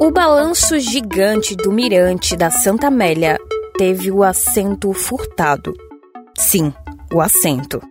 O balanço gigante do mirante da Santa Amélia teve o assento furtado. Sim, o assento.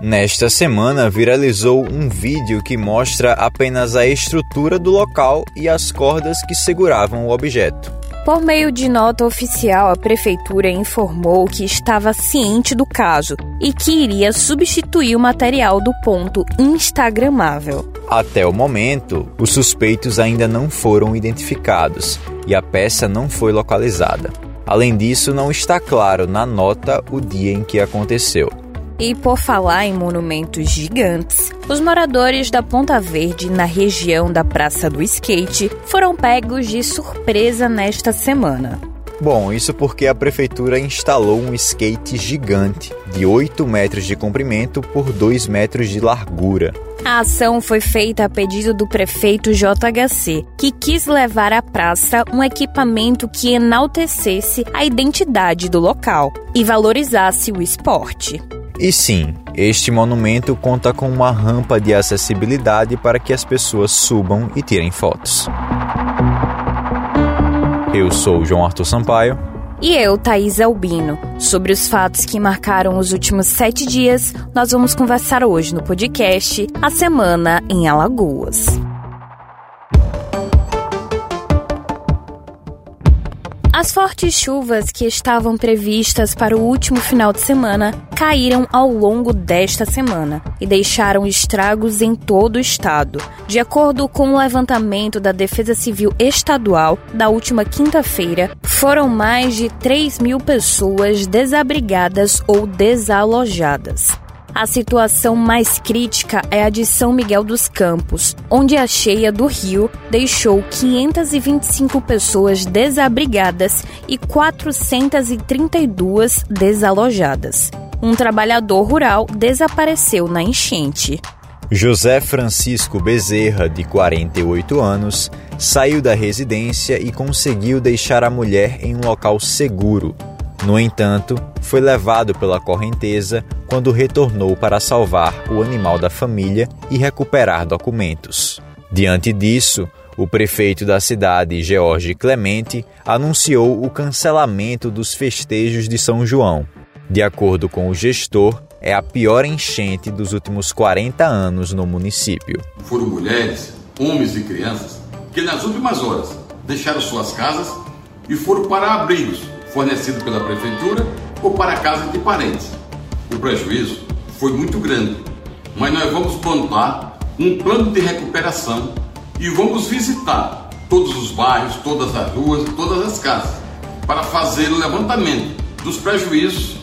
Nesta semana viralizou um vídeo que mostra apenas a estrutura do local e as cordas que seguravam o objeto. Por meio de nota oficial, a prefeitura informou que estava ciente do caso e que iria substituir o material do ponto instagramável. Até o momento, os suspeitos ainda não foram identificados e a peça não foi localizada. Além disso, não está claro na nota o dia em que aconteceu. E por falar em monumentos gigantes, os moradores da Ponta Verde, na região da Praça do Skate, foram pegos de surpresa nesta semana. Bom, isso porque a prefeitura instalou um skate gigante, de 8 metros de comprimento por 2 metros de largura. A ação foi feita a pedido do prefeito JHC, que quis levar à praça um equipamento que enaltecesse a identidade do local e valorizasse o esporte. E sim, este monumento conta com uma rampa de acessibilidade para que as pessoas subam e tirem fotos. Eu sou João Arthur Sampaio. E eu, Thaís Albino. Sobre os fatos que marcaram os últimos sete dias, nós vamos conversar hoje no podcast A Semana em Alagoas. As fortes chuvas que estavam previstas para o último final de semana caíram ao longo desta semana e deixaram estragos em todo o estado. De acordo com o levantamento da Defesa Civil Estadual da última quinta-feira, foram mais de 3 mil pessoas desabrigadas ou desalojadas. A situação mais crítica é a de São Miguel dos Campos, onde a cheia do rio deixou 525 pessoas desabrigadas e 432 desalojadas. Um trabalhador rural desapareceu na enchente. José Francisco Bezerra, de 48 anos, saiu da residência e conseguiu deixar a mulher em um local seguro, no entanto, foi levado pela correnteza quando retornou para salvar o animal da família e recuperar documentos. Diante disso, o prefeito da cidade, George Clemente, anunciou o cancelamento dos festejos de São João. De acordo com o gestor, é a pior enchente dos últimos 40 anos no município. Foram mulheres, homens e crianças que nas últimas horas deixaram suas casas e foram para abrigos fornecido pela prefeitura ou para a casa de parentes. O prejuízo foi muito grande, mas nós vamos montar um plano de recuperação e vamos visitar todos os bairros, todas as ruas, todas as casas, para fazer o levantamento dos prejuízos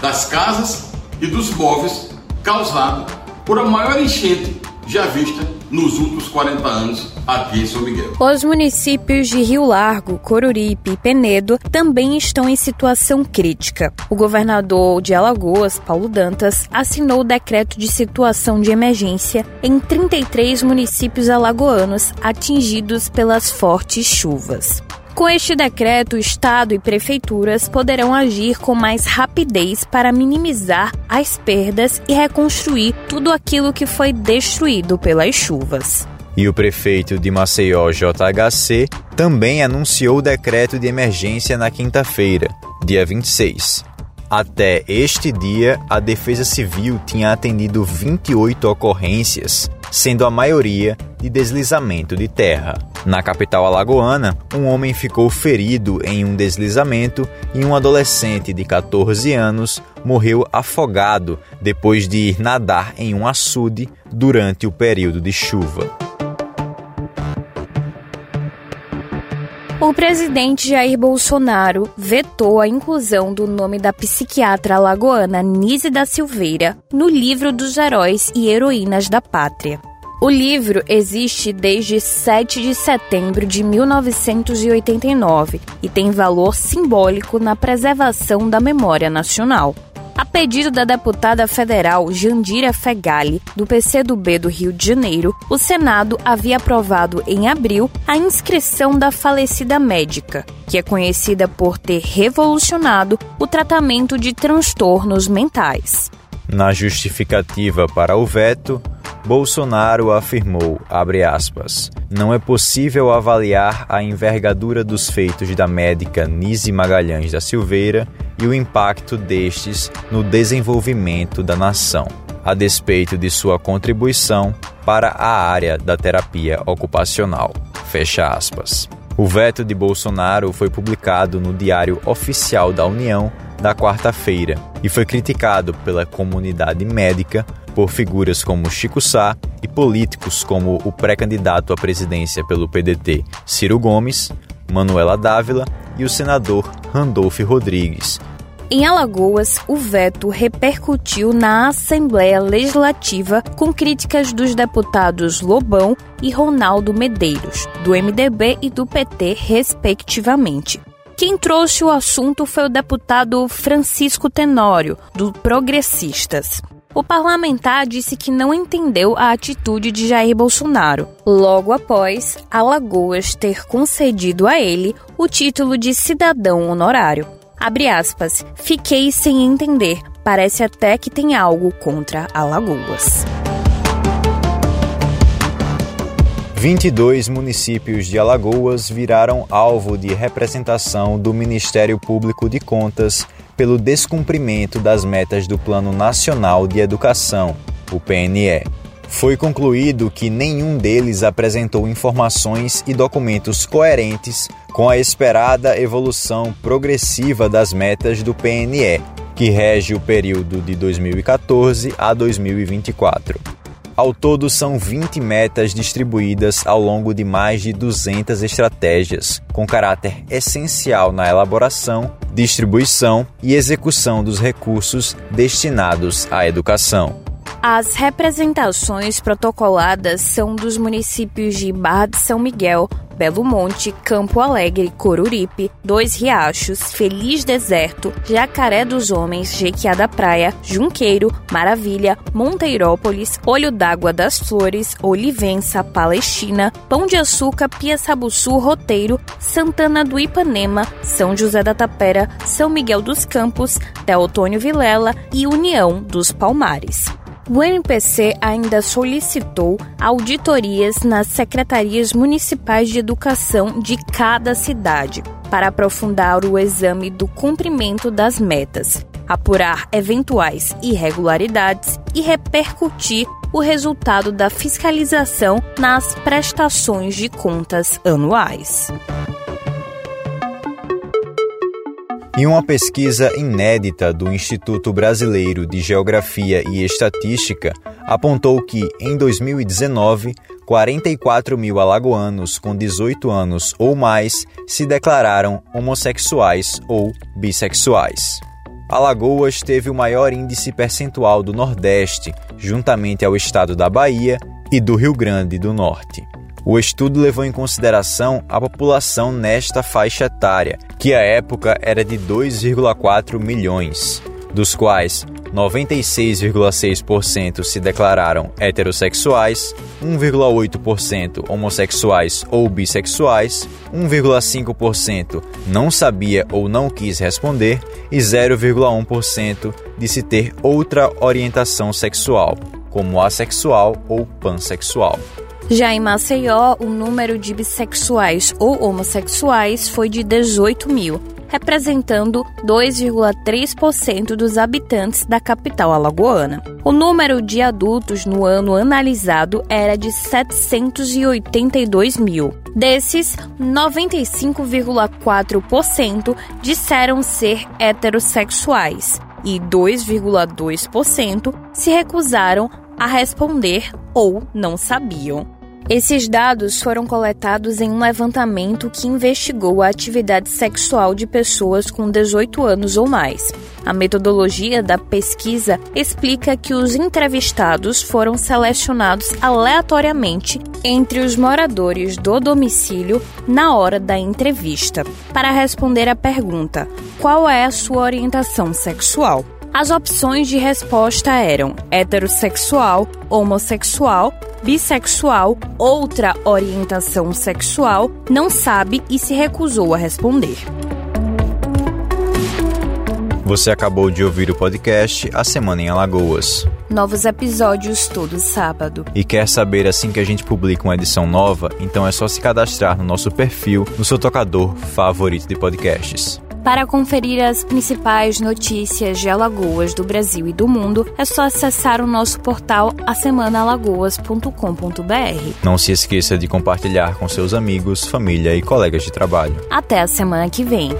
das casas e dos móveis causados por a maior enchente já vista nos últimos 40 anos aqui em São Miguel. Os municípios de Rio Largo, Coruripe e Penedo também estão em situação crítica. O governador de Alagoas, Paulo Dantas, assinou o decreto de situação de emergência em 33 municípios alagoanos atingidos pelas fortes chuvas. Com este decreto, o Estado e prefeituras poderão agir com mais rapidez para minimizar as perdas e reconstruir tudo aquilo que foi destruído pelas chuvas. E o prefeito de Maceió, JHC, também anunciou o decreto de emergência na quinta-feira, dia 26. Até este dia, a Defesa Civil tinha atendido 28 ocorrências, sendo a maioria de deslizamento de terra. Na capital alagoana, um homem ficou ferido em um deslizamento e um adolescente de 14 anos morreu afogado depois de ir nadar em um açude durante o período de chuva. O presidente Jair Bolsonaro vetou a inclusão do nome da psiquiatra alagoana Nise da Silveira no livro dos heróis e heroínas da pátria. O livro existe desde 7 de setembro de 1989 e tem valor simbólico na preservação da memória nacional. A pedido da deputada federal Jandira Fegali, do PCdoB do Rio de Janeiro, o Senado havia aprovado em abril a inscrição da falecida médica, que é conhecida por ter revolucionado o tratamento de transtornos mentais. Na justificativa para o veto, Bolsonaro afirmou, aspas, não é possível avaliar a envergadura dos feitos da médica Nise Magalhães da Silveira e o impacto destes no desenvolvimento da nação, a despeito de sua contribuição para a área da terapia ocupacional. Fecha aspas. O veto de Bolsonaro foi publicado no Diário Oficial da União da quarta-feira e foi criticado pela comunidade médica por figuras como Chico Sá e políticos como o pré-candidato à presidência pelo PDT Ciro Gomes, Manuela Dávila e o senador Randolph Rodrigues. Em Alagoas, o veto repercutiu na Assembleia Legislativa com críticas dos deputados Lobão e Ronaldo Medeiros, do MDB e do PT, respectivamente. Quem trouxe o assunto foi o deputado Francisco Tenório, do Progressistas. O parlamentar disse que não entendeu a atitude de Jair Bolsonaro, logo após Alagoas ter concedido a ele o título de cidadão honorário. Abre aspas, fiquei sem entender. Parece até que tem algo contra Alagoas. 22 municípios de Alagoas viraram alvo de representação do Ministério Público de Contas pelo descumprimento das metas do Plano Nacional de Educação, o PNE. Foi concluído que nenhum deles apresentou informações e documentos coerentes com a esperada evolução progressiva das metas do PNE, que rege o período de 2014 a 2024. Ao todo, são 20 metas distribuídas ao longo de mais de 200 estratégias, com caráter essencial na elaboração, distribuição e execução dos recursos destinados à educação. As representações protocoladas são dos municípios de Barra de São Miguel, Belo Monte, Campo Alegre, Coruripe, Dois Riachos, Feliz Deserto, Jacaré dos Homens, Jequiá da Praia, Junqueiro, Maravilha, Monteirópolis, Olho d'Água das Flores, Olivença, Palestina, Pão de Açúcar, Piaçabuçu, Roteiro, Santana do Ipanema, São José da Tapera, São Miguel dos Campos, Teotônio Vilela e União dos Palmares. O MPC ainda solicitou auditorias nas secretarias municipais de educação de cada cidade para aprofundar o exame do cumprimento das metas, apurar eventuais irregularidades e repercutir o resultado da fiscalização nas prestações de contas anuais. Em uma pesquisa inédita do Instituto Brasileiro de Geografia e Estatística, apontou que, em 2019, 44 mil alagoanos com 18 anos ou mais se declararam homossexuais ou bissexuais. Alagoas teve o maior índice percentual do Nordeste, juntamente ao estado da Bahia e do Rio Grande do Norte. O estudo levou em consideração a população nesta faixa etária, que à época era de 2,4 milhões, dos quais 96,6% se declararam heterossexuais, 1,8% homossexuais ou bissexuais, 1,5% não sabia ou não quis responder e 0,1% disse ter outra orientação sexual, como assexual ou pansexual. Já em Maceió, o número de bissexuais ou homossexuais foi de 18 mil, representando 2,3% dos habitantes da capital alagoana. O número de adultos no ano analisado era de 782 mil. Desses, 95,4% disseram ser heterossexuais e 2,2% se recusaram a responder ou não sabiam. Esses dados foram coletados em um levantamento que investigou a atividade sexual de pessoas com 18 anos ou mais. A metodologia da pesquisa explica que os entrevistados foram selecionados aleatoriamente entre os moradores do domicílio na hora da entrevista, para responder à pergunta: qual é a sua orientação sexual? As opções de resposta eram heterossexual, homossexual, bissexual, outra orientação sexual, não sabe e se recusou a responder. Você acabou de ouvir o podcast A Semana em Alagoas. Novos episódios todo sábado. E quer saber assim que a gente publica uma edição nova? Então é só se cadastrar no nosso perfil no seu tocador favorito de podcasts. Para conferir as principais notícias de Alagoas do Brasil e do mundo, é só acessar o nosso portal asemanaalagoas.com.br. Não se esqueça de compartilhar com seus amigos, família e colegas de trabalho. Até a semana que vem.